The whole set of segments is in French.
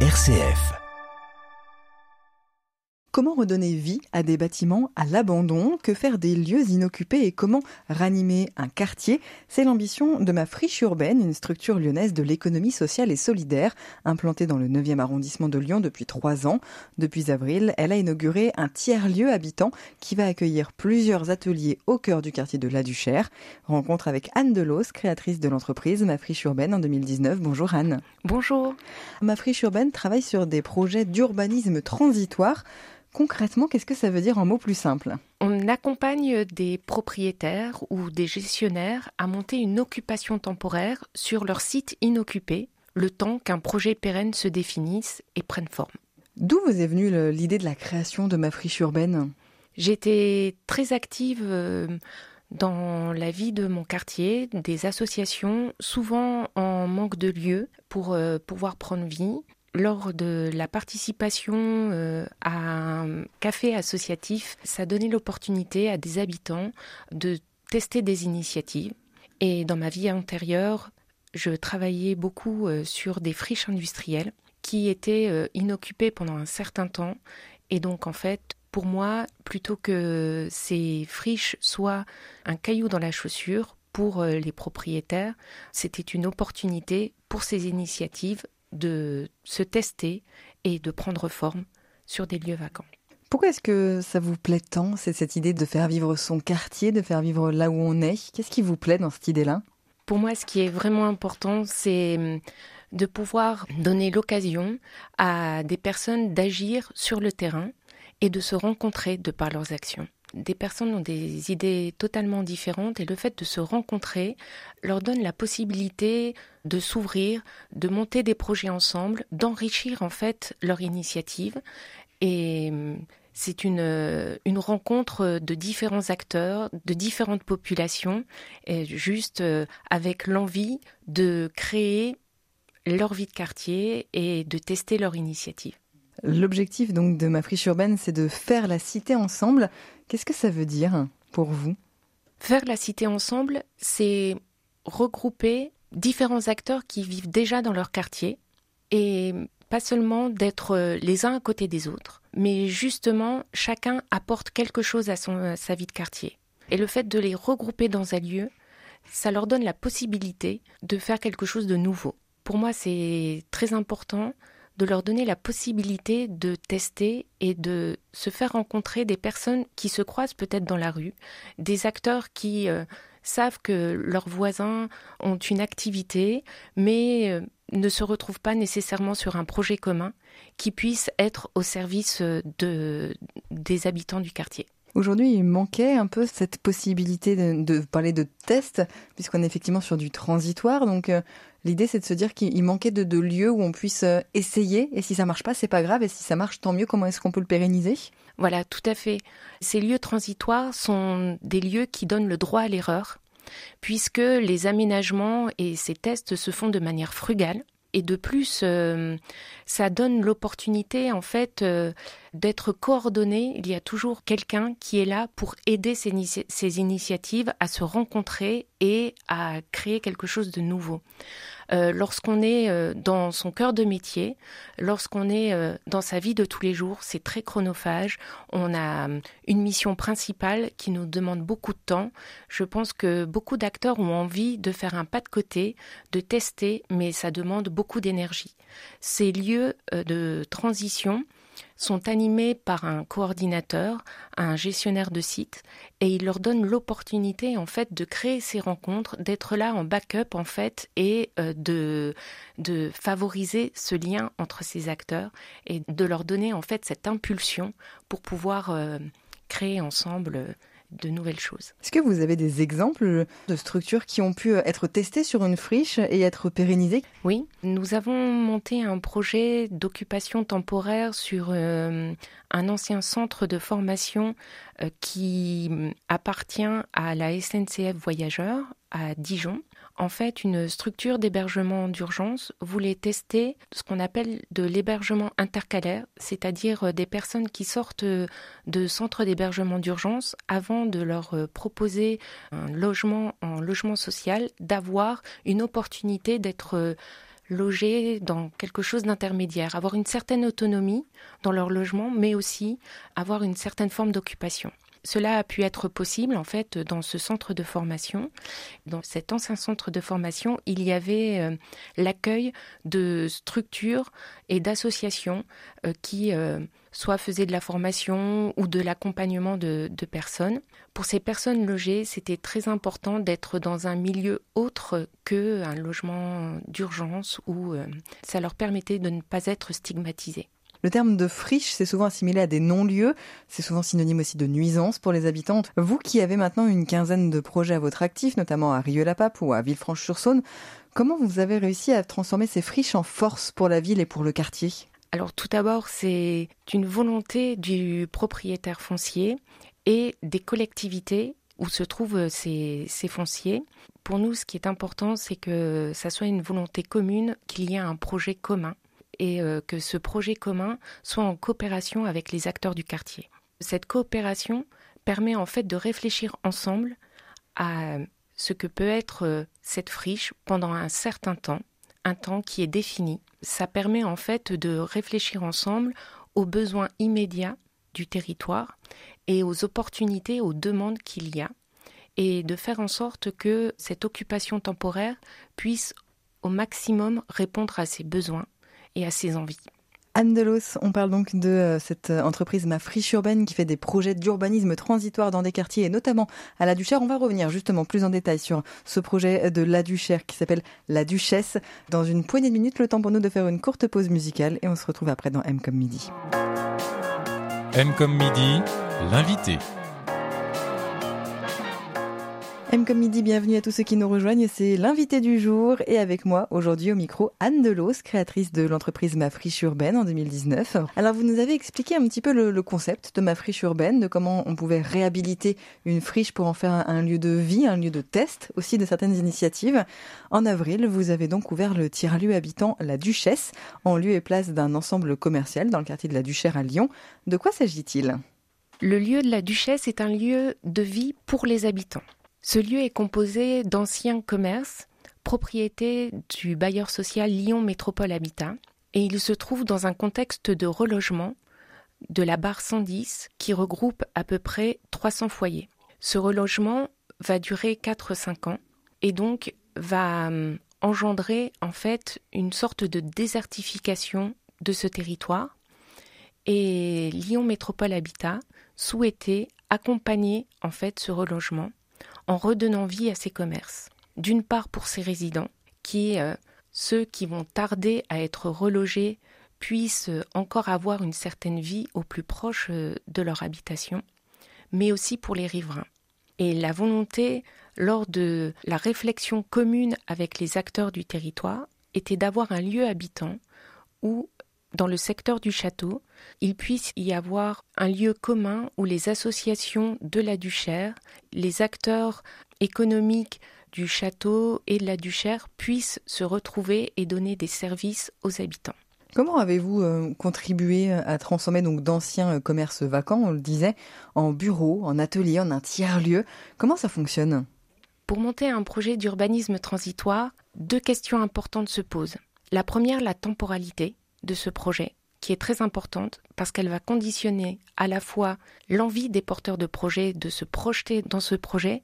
RCF. Comment redonner vie à des bâtiments à l'abandon? Que faire des lieux inoccupés et comment ranimer un quartier? C'est l'ambition de ma friche urbaine, une structure lyonnaise de l'économie sociale et solidaire, implantée dans le 9e arrondissement de Lyon depuis trois ans. Depuis avril, elle a inauguré un tiers-lieu habitant qui va accueillir plusieurs ateliers au cœur du quartier de La Duchère. Rencontre avec Anne Delos, créatrice de l'entreprise Ma friche urbaine en 2019. Bonjour Anne. Bonjour. Ma friche urbaine travaille sur des projets d'urbanisme transitoire. Concrètement, qu'est-ce que ça veut dire en mots plus simples? On accompagne des propriétaires ou des gestionnaires à monter une occupation temporaire sur leur site inoccupé, le temps qu'un projet pérenne se définisse et prenne forme. D'où vous est venue l'idée de la création de ma friche urbaine? J'étais très active euh, dans la vie de mon quartier, des associations, souvent en manque de lieux pour euh, pouvoir prendre vie lors de la participation euh, à un café associatif, ça donnait l'opportunité à des habitants de tester des initiatives. Et dans ma vie antérieure, je travaillais beaucoup euh, sur des friches industrielles qui étaient euh, inoccupées pendant un certain temps. Et donc, en fait, pour moi, plutôt que ces friches soient un caillou dans la chaussure pour les propriétaires, c'était une opportunité pour ces initiatives de se tester et de prendre forme sur des lieux vacants. Pourquoi est-ce que ça vous plaît tant C'est cette idée de faire vivre son quartier, de faire vivre là où on est? Qu'est-ce qui vous plaît dans cette idée-là? Pour moi, ce qui est vraiment important, c'est hum, de pouvoir donner l'occasion à des personnes d'agir sur le terrain et de se rencontrer de par leurs actions des personnes ont des idées totalement différentes et le fait de se rencontrer leur donne la possibilité de s'ouvrir, de monter des projets ensemble, d'enrichir en fait leur initiative et hum, c'est une, une rencontre de différents acteurs, de différentes populations, juste euh, avec l'envie de créer leur vie de quartier et de tester leur initiative. L'objectif donc de ma friche urbaine, c'est de faire la cité ensemble. Qu'est-ce que ça veut dire pour vous? Faire la cité ensemble, c'est regrouper différents acteurs qui vivent déjà dans leur quartier et pas seulement d'être les uns à côté des autres, mais justement chacun apporte quelque chose à, à sa vie de quartier. Et le fait de les regrouper dans un lieu, ça leur donne la possibilité de faire quelque chose de nouveau. Pour moi, c'est très important de leur donner la possibilité de tester et de se faire rencontrer des personnes qui se croisent peut-être dans la rue, des acteurs qui euh, savent que leurs voisins ont une activité, mais euh, ne se retrouvent pas nécessairement sur un projet commun qui puisse être au service de, des habitants du quartier. Aujourd'hui, il manquait un peu cette possibilité de, parler de test, puisqu'on est effectivement sur du transitoire. Donc, euh, l'idée, c'est de se dire qu'il manquait de, lieux où on puisse euh, essayer. Et si ça marche pas, c'est pas grave. Et si ça marche, tant mieux. Comment est-ce qu'on peut le pérenniser? Voilà, tout à fait. Ces lieux transitoires sont des lieux qui donnent le droit à l'erreur, puisque les aménagements et ces tests se font de manière frugale. Et de plus, euh, ça donne l'opportunité en fait euh, d'être coordonné. Il y a toujours quelqu'un qui est là pour aider ces, ces, initiatives à se rencontrer et à créer quelque chose de nouveau. Euh, lorsqu'on est euh, dans son cœur de métier, lorsqu'on est euh, dans sa vie de tous les jours, c'est très chronophage. On a une mission principale qui nous demande beaucoup de temps. Je pense que beaucoup d'acteurs ont envie de faire un pas de côté, de tester, mais ça demande beaucoup d'énergie. Ces lieux de transition, sont animés par un coordinateur, un gestionnaire de site, et il leur donne l'opportunité en fait de créer ces rencontres, d'être là en backup en fait, et euh, de, de favoriser ce lien entre ces acteurs et de leur donner en fait cette impulsion pour pouvoir euh, créer ensemble de nouvelles choses. Est-ce que vous avez des exemples de structures qui ont pu être testées sur une friche et être pérennisées? Oui, nous avons monté un projet d'occupation temporaire sur euh, un ancien centre de formation euh, qui appartient à la SNCF Voyageurs à Dijon en fait, une structure d'hébergement d'urgence voulait tester ce qu'on appelle de l'hébergement intercalaire, c'est-à-dire euh, des personnes qui sortent euh, de centres d'hébergement d'urgence avant de leur euh, proposer un logement en logement social, d'avoir une opportunité d'être loger dans quelque chose d'intermédiaire, avoir une certaine autonomie dans leur logement, mais aussi avoir une certaine forme d'occupation. Cela a pu être possible en fait dans ce centre de formation. Dans cet ancien centre de formation, il y avait euh, l'accueil de structures et d'associations euh, qui euh, soit faisaient de la formation ou de l'accompagnement de, de, personnes. Pour ces personnes logées, c'était très important d'être dans un milieu autre qu'un logement d'urgence où ça leur permettait de ne pas être stigmatisés. Le terme de friche, c'est souvent assimilé à des non-lieux, c'est souvent synonyme aussi de nuisance pour les habitants. Vous qui avez maintenant une quinzaine de projets à votre actif, notamment à Rieux-la-Pape ou à Villefranche-sur-Saône, comment vous avez réussi à transformer ces friches en force pour la ville et pour le quartier? Alors tout d'abord, c'est une volonté du propriétaire foncier et des collectivités où se trouvent ces, ces, fonciers. Pour nous, ce qui est important, c'est que ça soit une volonté commune, qu'il y ait un projet commun et euh, que ce projet commun soit en coopération avec les acteurs du quartier. Cette coopération permet en fait de réfléchir ensemble à ce que peut être euh, cette friche pendant un certain temps, un temps qui est défini. Ça permet en fait de réfléchir ensemble aux besoins immédiats du territoire et aux opportunités, aux demandes qu'il y a, et de faire en sorte que cette occupation temporaire puisse au maximum répondre à ces besoins et à ses envies. Anne Delos, on parle donc de euh, cette euh, entreprise Ma Friche Urbaine qui fait des projets d'urbanisme transitoire dans des quartiers et notamment à La Duchère. On va revenir justement plus en détail sur ce projet de La Duchère qui s'appelle La Duchesse. Dans une poignée de minutes, le temps pour nous de faire une courte pause musicale et on se retrouve après dans M comme midi. M comme midi, l'invité. Comme midi, bienvenue à tous ceux qui nous rejoignent. C'est l'invité du jour et avec moi aujourd'hui au micro Anne Delos, créatrice de l'entreprise Ma Friche Urbaine en 2019. Alors vous nous avez expliqué un petit peu le, concept de Ma Friche Urbaine, de comment on pouvait réhabiliter une friche pour en faire un, lieu de vie, un lieu de test aussi de certaines initiatives. En avril, vous avez donc ouvert le tiers-lieu habitant La Duchesse en lieu et place d'un ensemble commercial dans le quartier de la Duchère à Lyon. De quoi s'agit-il? Le lieu de la Duchesse est un lieu de vie pour les habitants. Ce lieu est composé d'anciens commerces, propriété du bailleur social Lyon Métropole Habitat, et il se trouve dans un contexte de relogement de la barre 110 qui regroupe à peu près 300 foyers. Ce relogement va durer 4-5 ans et donc va hum, engendrer en fait une sorte de désertification de ce territoire et Lyon Métropole Habitat souhaitait accompagner en fait ce relogement en redonnant vie à ces commerces. D'une part pour ces résidents, qui, euh, ceux qui vont tarder à être relogés, puissent encore avoir une certaine vie au plus proche euh, de leur habitation, mais aussi pour les riverains. Et la volonté, lors de la réflexion commune avec les acteurs du territoire, était d'avoir un lieu habitant où dans le secteur du château, il puisse y avoir un lieu commun où les associations de la Duchère, les acteurs économiques du château et de la Duchère puissent se retrouver et donner des services aux habitants. Comment avez-vous euh, contribué à transformer donc d'anciens euh, commerces vacants, on le disait, en bureaux, en ateliers, en un tiers-lieu? Comment ça fonctionne? Pour monter un projet d'urbanisme transitoire, deux questions importantes se posent. La première, la temporalité de ce projet, qui est très importante parce qu'elle va conditionner à la fois l'envie des porteurs de projet de se projeter dans ce projet,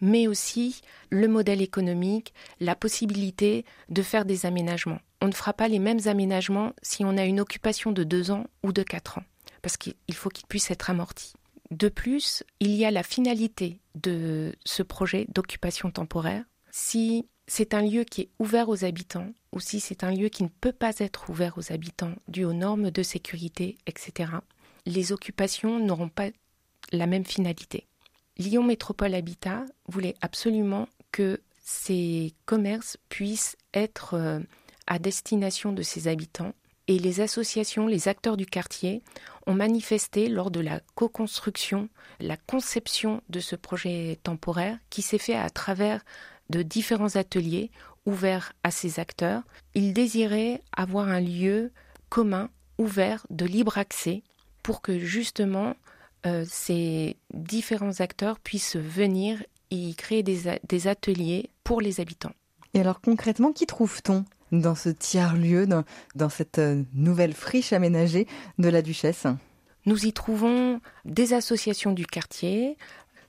mais aussi le modèle économique, la possibilité de faire des aménagements. On ne fera pas les mêmes aménagements si on a une occupation de deux ans ou de quatre ans, parce qu'il faut qu'il puisse être amorti. De plus, il y a la finalité de ce projet d'occupation temporaire. C'est un lieu qui est ouvert aux habitants, ou si c'est un lieu qui ne peut pas être ouvert aux habitants dû aux normes de sécurité, etc., les occupations n'auront pas la même finalité. Lyon Métropole Habitat voulait absolument que ces commerces puissent être euh, à destination de ses habitants et les associations, les acteurs du quartier ont manifesté lors de la co-construction, la conception de ce projet temporaire qui s'est fait à travers de différents ateliers ouverts à ces acteurs. Ils désiraient avoir un lieu commun, ouvert, de libre accès, pour que justement euh, ces différents acteurs puissent venir y créer des, des ateliers pour les habitants. Et alors concrètement, qui trouve-t-on dans ce tiers-lieu, dans, cette euh, nouvelle friche aménagée de la Duchesse? Nous y trouvons des associations du quartier,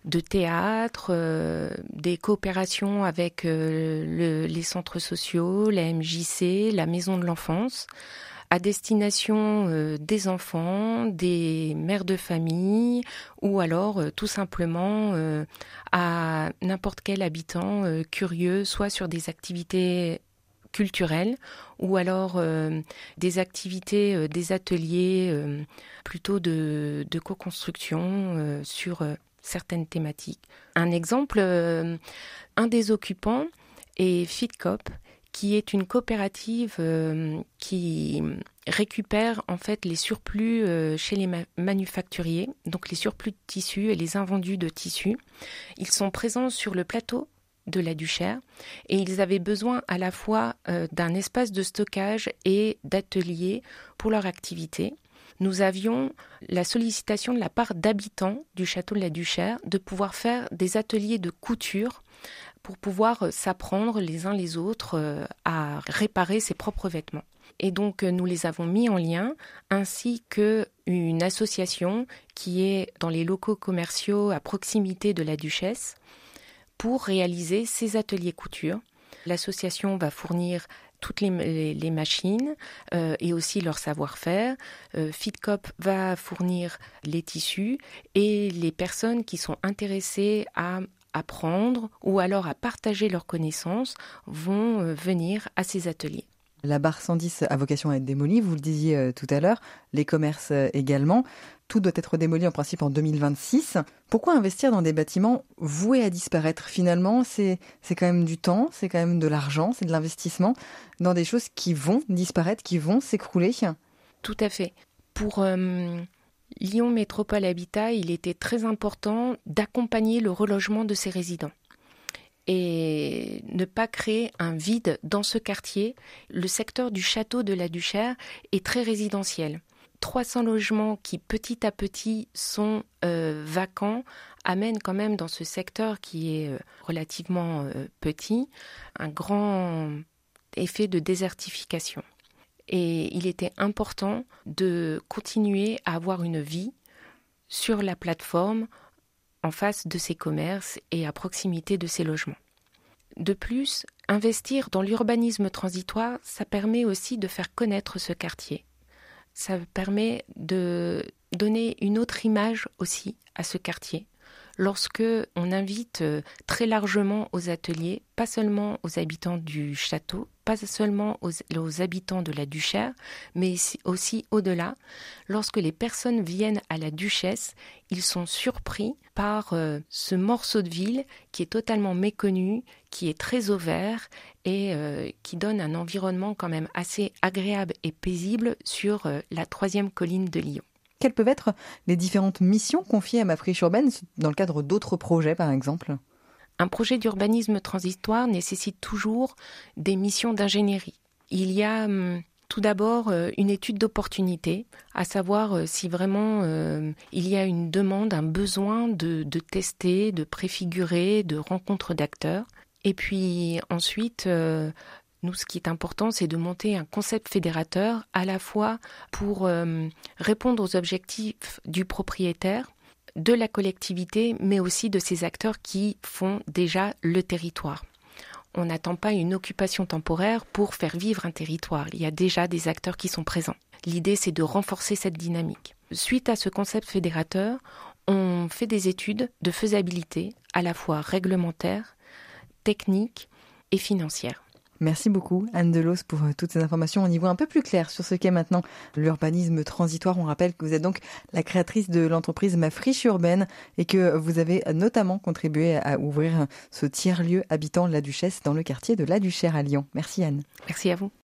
de théâtre, euh, des coopérations avec les centres sociaux, la MJC, la maison de l'enfance, à destination euh, des enfants, des mères de famille ou alors euh, tout simplement euh, à n'importe quel habitant curieux, soit sur des activités culturelles ou alors des activités, des ateliers plutôt de, de co-construction sur certaines thématiques. Un exemple, un des occupants est FitCop, qui est une coopérative euh, qui récupère en fait les surplus euh, chez les manufacturiers, donc les surplus de tissus et les invendus de tissus. Ils sont présents sur le plateau de la Duchère et ils avaient besoin à la fois euh, d'un espace de stockage et d'ateliers pour leur activité. Nous avions la sollicitation de la part d'habitants du château de la Duchère de pouvoir faire des ateliers de couture pour pouvoir euh, s'apprendre les uns les autres euh, à réparer ses propres vêtements. Et donc euh, nous les avons mis en lien, ainsi que une association qui est dans les locaux commerciaux à proximité de la Duchesse pour réaliser ces ateliers couture. L'association va fournir toutes les, machines et aussi leur savoir-faire. FitCop va fournir les tissus et les personnes qui sont intéressées à apprendre ou alors à partager leurs connaissances vont euh, venir à ces ateliers. La barre 110 a vocation à être démolie, vous le disiez euh, tout à l'heure, les commerces euh, également. Tout doit être démoli en principe en 2026. Pourquoi investir dans des bâtiments voués à disparaître? Finalement, c'est quand même du temps, c'est quand même de l'argent, c'est de l'investissement dans des choses qui vont disparaître, qui vont s'écrouler. Tout à fait. Pour Lyon Métropole Habitat, il était très important d'accompagner le relogement de ses résidents et ne pas créer un vide dans ce quartier. Le secteur du château de la Duchère est très résidentiel. 300 logements qui petit à petit sont euh, vacants amènent quand même dans ce secteur qui est euh, relativement euh, petit un grand effet de désertification et il était important de continuer à avoir une vie sur la plateforme en face de ces commerces et à proximité de ces logements. De plus, investir dans l'urbanisme transitoire, ça permet aussi de faire connaître ce quartier. Ça permet de donner une autre image aussi à ce quartier lorsque on invite euh, très largement aux ateliers, pas seulement aux habitants du château, pas seulement aux, habitants de la Duchère, mais aussi au-delà. Lorsque les personnes viennent à la Duchesse, ils sont surpris par euh, ce morceau de ville qui est totalement méconnu, qui est très ouvert et euh, qui donne un environnement quand même assez agréable et paisible sur la troisième colline de Lyon. Quelles peuvent être les différentes missions confiées à ma friche urbaine dans le cadre d'autres projets, par exemple? Un projet d'urbanisme transitoire nécessite toujours des missions d'ingénierie. Il y a hum, tout d'abord euh, une étude d'opportunité, à savoir euh, si vraiment euh, il y a une demande, un besoin de, tester, de préfigurer, de rencontres d'acteurs. Et puis ensuite, nous, ce qui est important, c'est de monter un concept fédérateur à la fois pour euh, répondre aux objectifs du propriétaire, de la collectivité, mais aussi de ces acteurs qui font déjà le territoire. On n'attend pas une occupation temporaire pour faire vivre un territoire. Il y a déjà des acteurs qui sont présents. L'idée, c'est de renforcer cette dynamique. Suite à ce concept fédérateur, on fait des études de faisabilité à la fois réglementaire, technique et financière. Merci beaucoup Anne Delos pour euh, toutes ces informations. On y voit un peu plus clair sur ce qu'est maintenant l'urbanisme transitoire. On rappelle que vous êtes donc la créatrice de l'entreprise Ma Friche Urbaine et que vous avez notamment contribué à ouvrir ce tiers-lieu habitant La Duchesse dans le quartier de La Duchère à Lyon. Merci Anne. Merci à vous.